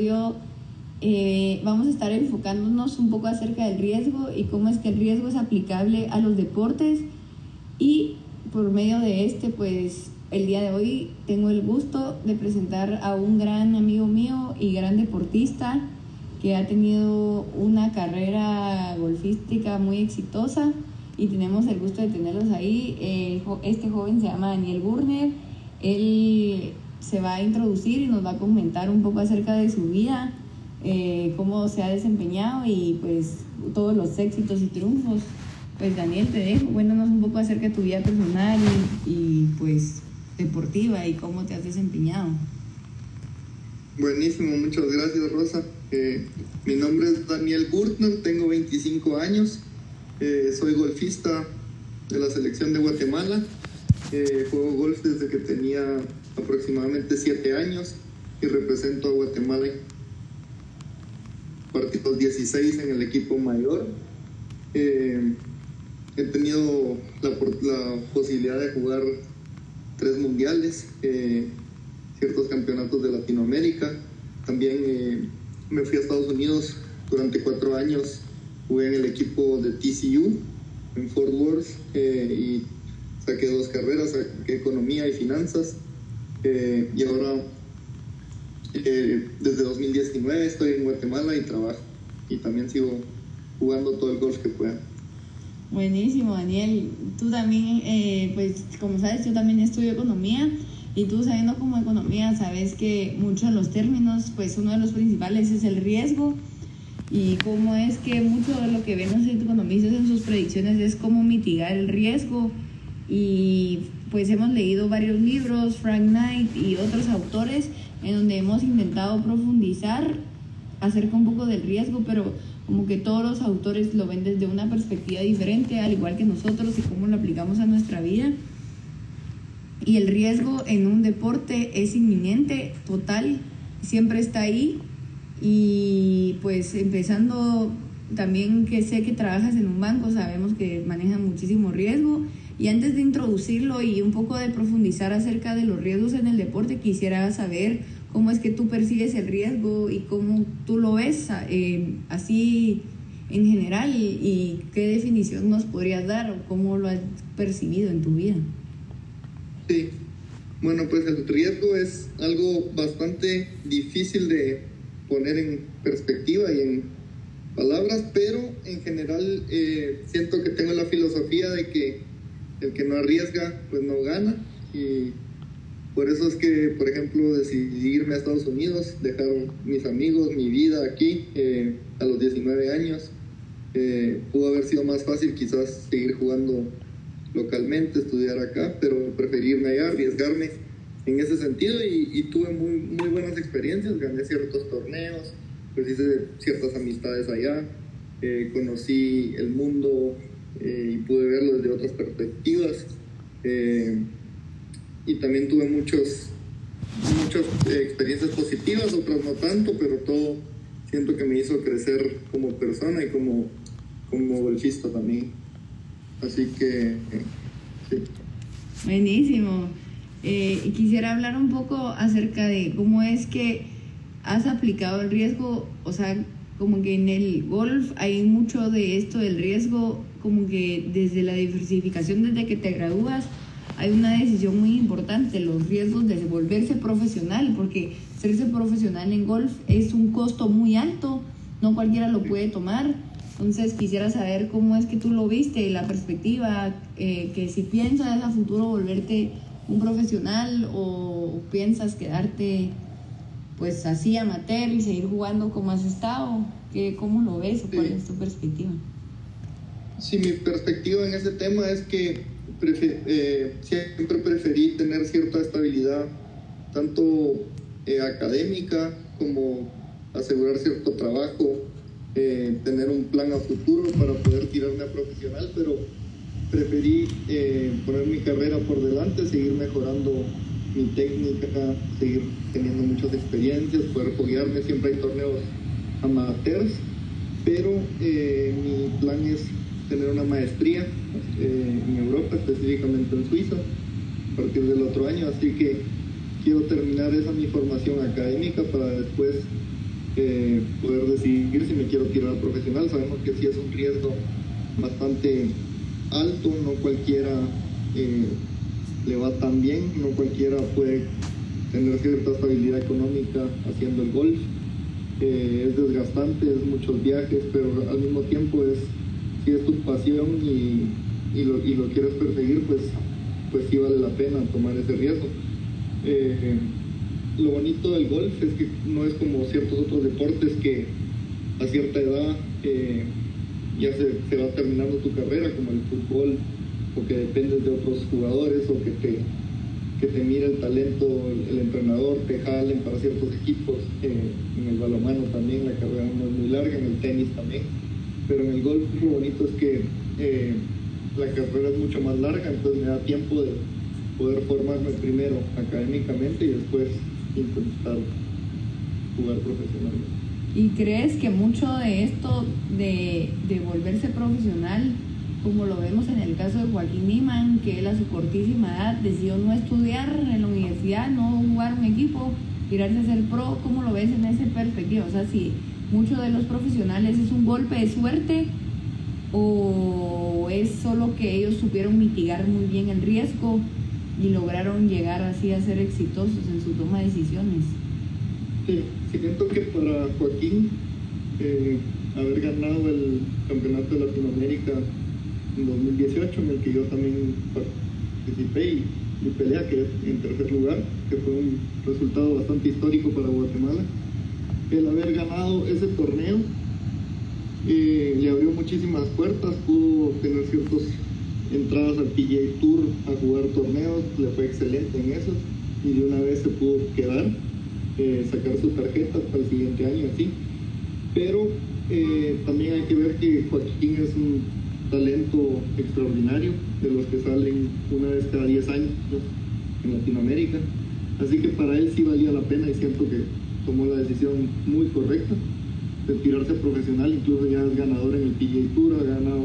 episodio eh, vamos a estar enfocándonos un poco acerca del riesgo y cómo es que el riesgo es aplicable a los deportes y por medio de este pues el día de hoy tengo el gusto de presentar a un gran amigo mío y gran deportista que ha tenido una carrera golfística muy exitosa y tenemos el gusto de tenerlos ahí. este joven se llama Daniel Burner. Él se va a introducir y nos va a comentar un poco acerca de su vida, eh, cómo se ha desempeñado y pues todos los éxitos y triunfos. Pues Daniel, te dejo, cuéntanos un poco acerca de tu vida personal y, pues deportiva y cómo te has desempeñado. Buenísimo, muchas gracias Rosa. Eh, mi nombre es Daniel Gurtner, tengo 25 años, eh, soy golfista de la selección de Guatemala, juego golf desde que tenía aproximadamente 7 años y represento a Guatemala en partidos 16 en el equipo mayor. Eh, he tenido la, la, posibilidad de jugar tres mundiales, eh, ciertos campeonatos de Latinoamérica. También eh, me fui a Estados Unidos durante cuatro años, jugué en el equipo de TCU en Fort Worth y saqué dos carreras, saqué economía y finanzas. Eh, y ahora, eh, desde 2019 estoy en Guatemala y trabajo. Y también sigo jugando todo el golf que pueda. Buenísimo, Daniel. Tú también, eh, pues como sabes, yo también estudio economía y tú sabiendo como economía, sabes que muchos de los términos, pues uno de los principales es el riesgo y cómo es que mucho de lo que ven los economistas en sus predicciones es cómo mitigar el riesgo y pues hemos leído varios libros, Frank Knight y otros autores, en donde hemos intentado profundizar acerca un poco del riesgo, pero como que todos los autores lo ven desde una perspectiva diferente, al igual que nosotros, y cómo lo aplicamos a nuestra vida. Y el riesgo en un deporte es inminente, total, siempre está ahí. Y pues empezando también que sé que trabajas en un banco, sabemos que manejan muchísimo riesgo y antes de introducirlo y un poco de profundizar acerca de los riesgos en el deporte, quisiera saber cómo es que tú percibes el riesgo y cómo tú lo ves eh, así en general y, qué definición nos podrías dar o cómo lo has percibido en tu vida. Sí, bueno, pues el riesgo es algo bastante difícil de poner en perspectiva y en palabras, pero en general eh, siento que tengo la filosofía de que el que no arriesga, pues no gana. Y por eso es que, por ejemplo, decidí irme a Estados Unidos, dejar mis amigos, mi vida aquí eh, a los 19 años. Eh, pudo haber sido más fácil quizás seguir jugando localmente, estudiar acá, pero preferí irme allá, arriesgarme en ese sentido y, tuve muy, muy buenas experiencias, gané ciertos torneos, pues hice ciertas amistades allá, eh, conocí el mundo eh, y pude verlo desde otras perspectivas. Eh, y también tuve muchos, muchas eh, experiencias positivas, otras no tanto, pero todo siento que me hizo crecer como persona y como, como golfista también. Así que, sí. Buenísimo. quisiera hablar un poco acerca de cómo es que has aplicado el riesgo, o sea, como que en el golf hay mucho de esto del riesgo como que desde la diversificación, desde que te gradúas, hay una decisión muy importante, los riesgos de volverse profesional, porque serse profesional en golf es un costo muy alto, no cualquiera lo puede tomar. Entonces quisiera saber cómo es que tú lo viste, la perspectiva, eh, que si piensas a futuro volverte un profesional o piensas quedarte pues así amateur y seguir jugando como has estado, ¿Qué, ¿cómo lo ves o cuál es tu perspectiva? Sí, mi perspectiva en ese tema es que eh, siempre preferí tener cierta estabilidad, tanto eh, académica como asegurar cierto trabajo, eh, tener un plan a futuro para poder tirarme a profesional, pero preferí poner mi carrera por delante, seguir mejorando mi técnica, seguir teniendo muchas experiencias, poder foguearme, siempre hay torneos amateurs, pero mi plan es tener una maestría eh, en Europa, específicamente en Suiza, a partir del otro año. Así que quiero terminar esa mi formación académica para después eh, poder decidir si me quiero tirar profesional. Sabemos que sí es un riesgo bastante alto, no cualquiera eh, le va tan bien, no cualquiera puede tener cierta estabilidad económica haciendo el golf. Eh, es desgastante, es muchos viajes, pero al mismo tiempo es, si es tu pasión y, y, lo, y lo quieres perseguir, pues, pues sí vale la pena tomar ese riesgo. Eh, lo bonito del golf es que no es como ciertos otros deportes que a cierta edad eh, ya se, se, va terminando tu carrera, como el fútbol, o que dependes de otros jugadores, o que te, que te mire el talento, el, entrenador, te jalen para ciertos equipos. Eh, en el balonmano también la carrera no es muy larga, en el tenis también, pero en el golf lo bonito es que la carrera es mucho más larga, entonces me da tiempo de poder formarme primero académicamente y después intentar jugar profesionalmente. ¿Y crees que mucho de esto de, de, volverse profesional, como lo vemos en el caso de Joaquín Niman, que él a su cortísima edad decidió no estudiar en la universidad, no jugar un equipo, tirarse a ser pro, ¿cómo lo ves en ese perspectiva? O sea, si muchos de los profesionales es un golpe de suerte o es solo que ellos supieron mitigar muy bien el riesgo y lograron llegar así a ser exitosos en su toma de decisiones. Sí, siento que para Joaquín eh, haber ganado el campeonato de Latinoamérica en 2018, en el que yo también participé y, y peleé, que en tercer lugar, que fue un resultado bastante histórico para Guatemala, el haber ganado ese torneo eh, le abrió muchísimas puertas, pudo tener ciertos entradas al PGA Tour a jugar torneos, le fue excelente en eso y de una vez se pudo quedar, eh, sacar su tarjeta para el siguiente año así. Pero eh, también hay que ver que Joaquín es un talento extraordinario, de los que salen una vez cada 10 años en Latinoamérica. Así que para él sí valía la pena y siento que tomó la decisión muy correcta de tirarse profesional, incluso ya es ganador en el PGA Tour, ha ganado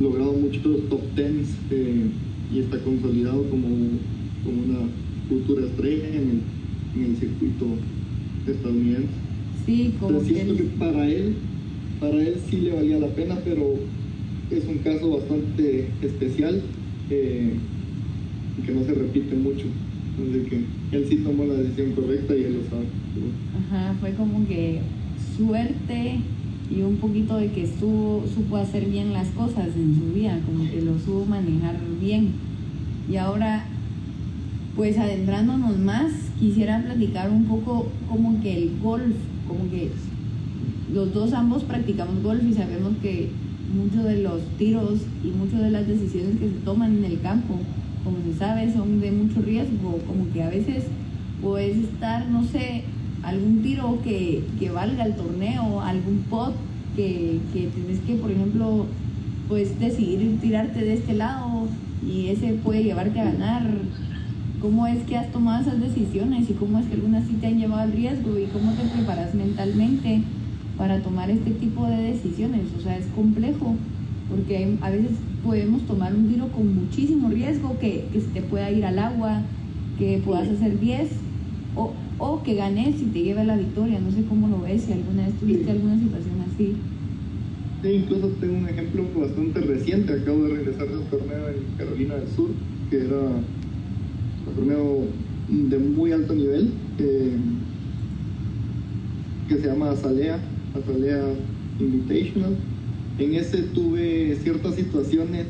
logrado muchos top tens eh, y está consolidado como, como una futura estrella en el, en el circuito estadounidense. Sí, como Entonces, siento que para él, para él sí le valía la pena, pero es un caso bastante especial eh, que no se repite mucho. Así que él sí tomó la decisión correcta y él lo sabe. Ajá, fue como que suerte y un poquito de que supo, supo hacer bien las cosas en su vida, como que lo supo manejar bien. Y ahora, pues adentrándonos más, quisiera platicar un poco como que el golf, como que los dos ambos practicamos golf y sabemos que muchos de los tiros y muchas de las decisiones que se toman en el campo, como se sabe, son de mucho riesgo, como que a veces puedes estar, no sé, algún tiro que, que valga el torneo, algún pot que, que tienes que, por ejemplo, pues decidir tirarte de este lado y ese puede llevarte a ganar. ¿Cómo es que has tomado esas decisiones y cómo es que algunas sí te han llevado al riesgo y cómo te preparas mentalmente para tomar este tipo de decisiones? O sea, es complejo porque a veces podemos tomar un tiro con muchísimo riesgo que, que se te pueda ir al agua, que puedas hacer 10 o, o que ganes y te lleve a la victoria. No sé cómo lo ves, si alguna vez tuviste alguna situación así. Sí, incluso tengo un ejemplo bastante reciente. Acabo de regresar de un torneo en Carolina del Sur, que era un torneo de muy alto nivel, eh, que se llama Azalea, Azalea Invitational. En ese tuve ciertas situaciones.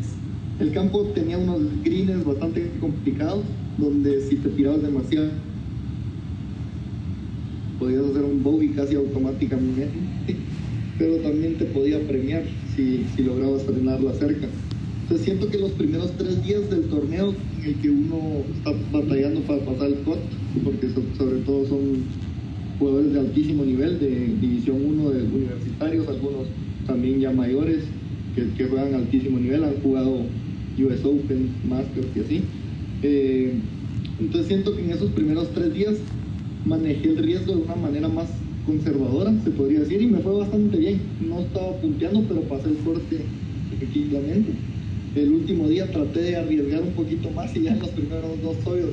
El campo tenía unos greens bastante complicados, donde si te tirabas demasiado podías hacer un bogey casi automáticamente, pero también te podía premiar si, si lograbas la cerca. Entonces siento que los primeros tres días del torneo en el que uno está batallando para pasar el cut, porque sobre todo son jugadores de altísimo nivel, de División 1 de universitarios, algunos también ya mayores, que, juegan altísimo nivel, han jugado US Open, Masters y así. Eh, entonces siento que en esos primeros tres días manejé el riesgo de una manera más conservadora, se podría decir, y me fue bastante bien. No estaba punteando, pero pasé el corte efectivamente. El último día traté de arriesgar un poquito más y ya en los primeros dos hoyos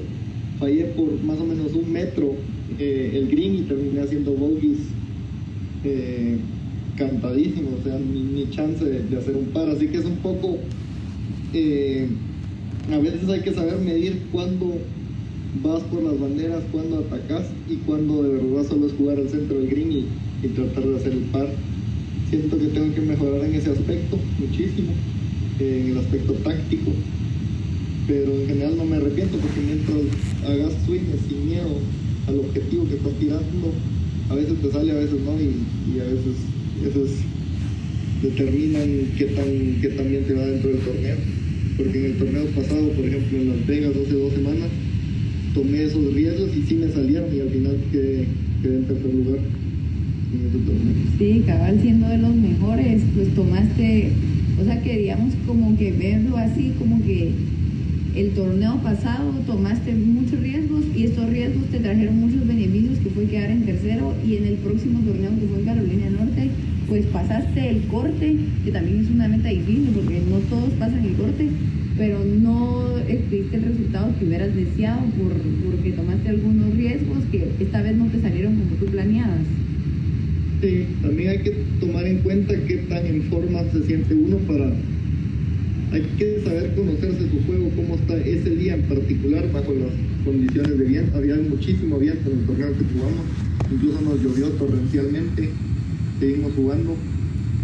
fallé por más o menos un metro eh, el green y terminé haciendo bogies eh, cantadísimos, o sea, ni, chance de, hacer un par. Así que es un poco. Eh, a veces hay que saber medir cuándo vas por las banderas, cuándo atacas y cuándo de verdad solo es jugar al centro del green y, y tratar de hacer el par. Siento que tengo que mejorar en ese aspecto muchísimo, en el aspecto táctico pero en general no me arrepiento porque mientras hagas swings sin miedo al objetivo que estás tirando, a veces te sale, a veces no, y, a veces esos determinan qué tan, qué tan bien te va dentro del torneo. Porque en el torneo pasado, por ejemplo, en Las Vegas, hace dos semanas, tomé esos riesgos y sí me salieron y al final quedé, en tercer lugar en ese torneo. Sí, cabal, siendo de los mejores, pues tomaste, o sea, queríamos como que verlo así, como que el torneo pasado tomaste muchos riesgos y estos riesgos te trajeron muchos beneficios que fue quedar en tercero y en el próximo torneo que fue en Carolina Norte pues pasaste el corte que también es una meta difícil porque no todos pasan el corte pero no tuviste el resultado que hubieras deseado por, porque tomaste algunos riesgos que esta vez no te salieron como tú planeabas. Sí, también hay que tomar en cuenta qué tan en forma se siente uno para hay que saber conocerse su juego, cómo está ese día en particular bajo las condiciones de viento. Había muchísimo viento en el torneo que jugamos, incluso nos llovió torrencialmente, seguimos jugando.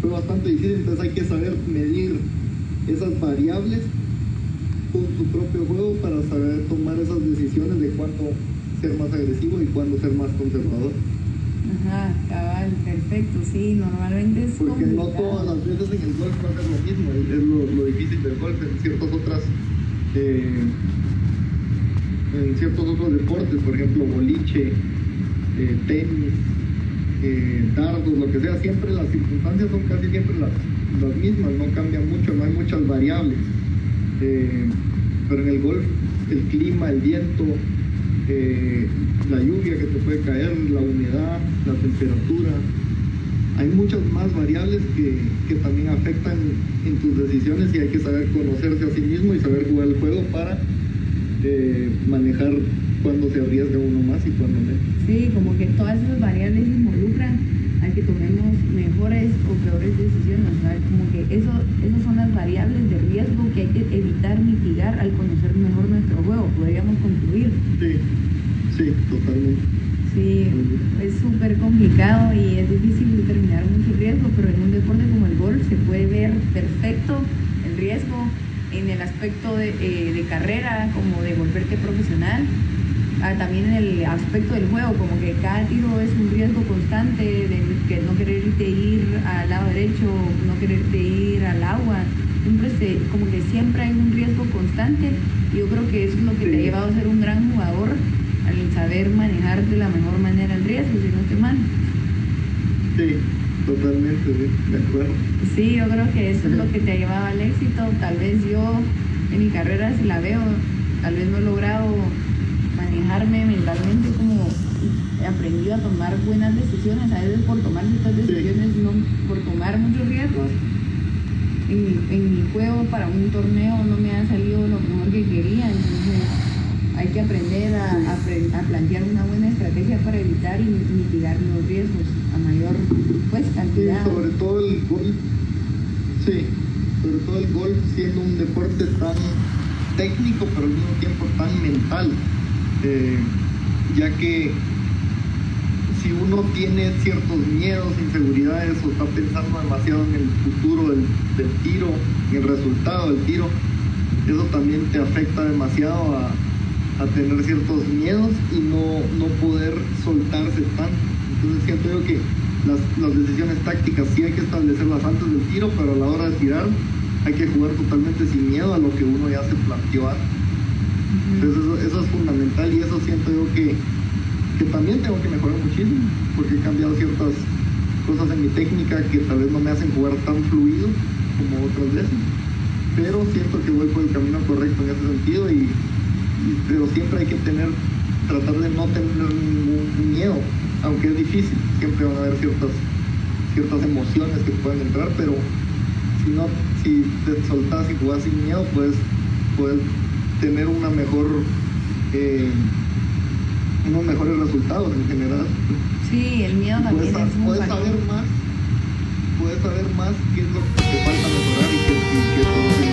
Fue bastante difícil, entonces hay que saber medir esas variables con su propio juego para saber tomar esas decisiones de cuándo ser más agresivo y cuándo ser más conservador. Ajá, cabal, perfecto, sí, normalmente es Porque no todas las veces en el golf va a ser lo mismo, es lo, difícil del golf, en ciertas otras, eh, en ciertos otros deportes, por ejemplo, boliche, eh, tenis, eh, dardos, lo que sea, siempre las circunstancias son casi siempre las, las mismas, no cambian mucho, no hay muchas variables. pero en el golf, el clima, el viento, eh, la lluvia que te puede caer, la humedad, la temperatura. Hay muchas más variables que, que también afectan en tus decisiones y hay que saber conocerse a sí mismo y saber jugar el juego para eh, manejar cuando se arriesga uno más y cuando menos. Sí, como que todas esas variables involucran a que tomemos mejores o peores decisiones, Como que eso, esas son las variables de riesgo que hay que evitar mitigar al conocer mejor nuestro juego, podríamos concluir. Sí, sí, totalmente. Sí, es súper complicado y es difícil determinar mucho riesgo, pero en un deporte como el golf se puede ver perfecto el riesgo en el aspecto de, eh, de carrera, como de volverte profesional, Ah, también en el aspecto del juego, como que cada tiro es un riesgo constante de que no quererte ir al lado derecho, no quererte ir al agua, siempre como que siempre hay un riesgo constante. Yo creo que eso es lo que te ha llevado a ser un gran jugador al saber manejar de la mejor manera el riesgo, si no te mal. Sí, totalmente, de acuerdo. Sí, yo creo que eso es lo que te ha llevado al éxito. Tal vez yo en mi carrera, si la veo, tal vez no he logrado manejarme mentalmente como he aprendido a tomar buenas decisiones, a veces por tomar estas decisiones, no por tomar muchos riesgos. En en mi juego para un torneo no me ha salido lo mejor que quería, entonces hay que aprender a, a, plantear una buena estrategia para evitar y mitigar los riesgos a mayor pues, cantidad. sobre todo el golf, sí, sobre todo el golf siendo un deporte tan técnico pero al mismo tiempo tan mental eh, ya que si uno tiene ciertos miedos, inseguridades o está pensando demasiado en el futuro del, tiro, en el resultado del tiro, eso también te afecta demasiado a, tener ciertos miedos y no, no poder soltarse tanto. Entonces siento yo que las, las, decisiones tácticas sí hay que establecerlas antes del tiro, pero a la hora de tirar hay que jugar totalmente sin miedo a lo que uno ya se planteó antes. Entonces eso, es fundamental y eso siento yo que, que también tengo que mejorar muchísimo, porque he cambiado ciertas cosas en mi técnica que tal vez no me hacen jugar tan fluido como otras veces. Pero siento que voy por el camino correcto en ese sentido y, pero siempre hay que tener, tratar de no tener ningún miedo, aunque es difícil, siempre van a haber ciertas, ciertas emociones que pueden entrar, pero si no, si te soltas y jugas sin miedo, pues puedes tener una mejor eh, unos mejores resultados en general. Sí, el miedo también puedes, es muy puedes saber más, puedes saber más qué es lo que te falta mejorar y qué, y qué todo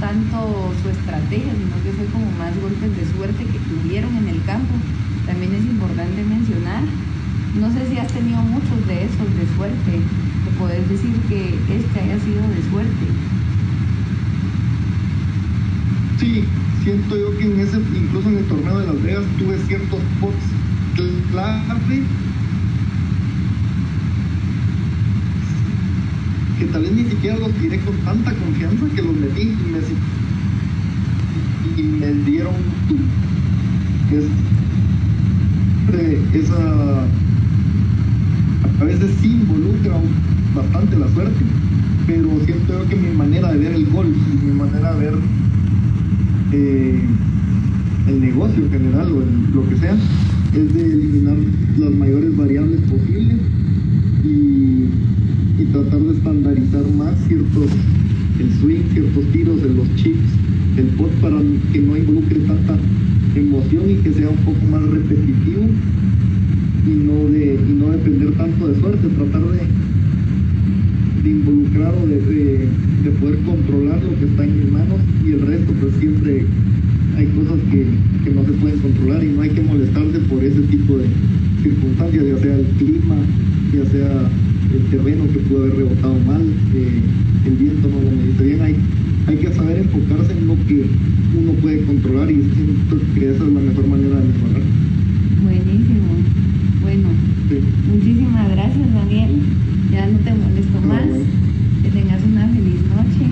tanto su estrategia, sino que fue como más golpes de suerte que tuvieron en el campo. También es importante mencionar, no sé si has tenido muchos de esos de suerte, que podés decir que este haya sido de suerte. Sí, siento yo que en ese, incluso en el torneo de Las Vegas tuve ciertos spots clave que tal vez ni siquiera los tiré con tanta confianza que los metí y me, y me dieron es, eh, esa a veces sí involucra bastante la suerte pero siento yo que mi manera de ver el golf y mi manera de ver eh, el negocio en general o lo que sea es de eliminar las mayores variables posibles y tratar de estandarizar más ciertos el swing, ciertos tiros, de los chips, el pot para que no involucre tanta emoción y que sea un poco más repetitivo y no de y no depender tanto de suerte, tratar de, de involucrar o de, de- de poder controlar lo que está en mis manos y el resto pues siempre hay cosas que, que no se pueden controlar y no hay que molestarse por ese tipo de circunstancias, ya sea el clima, ya sea el terreno que pudo haber rebotado mal, eh, el viento no lo mediste bien, hay, hay que saber enfocarse en lo que uno puede controlar y siento que esa es la mejor manera de mejorar. Buenísimo, bueno, muchísimas gracias Daniel, ya no te molesto más, que tengas una feliz noche.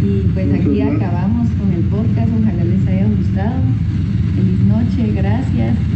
Y pues aquí acabamos con el podcast, ojalá les haya gustado, feliz noche, gracias.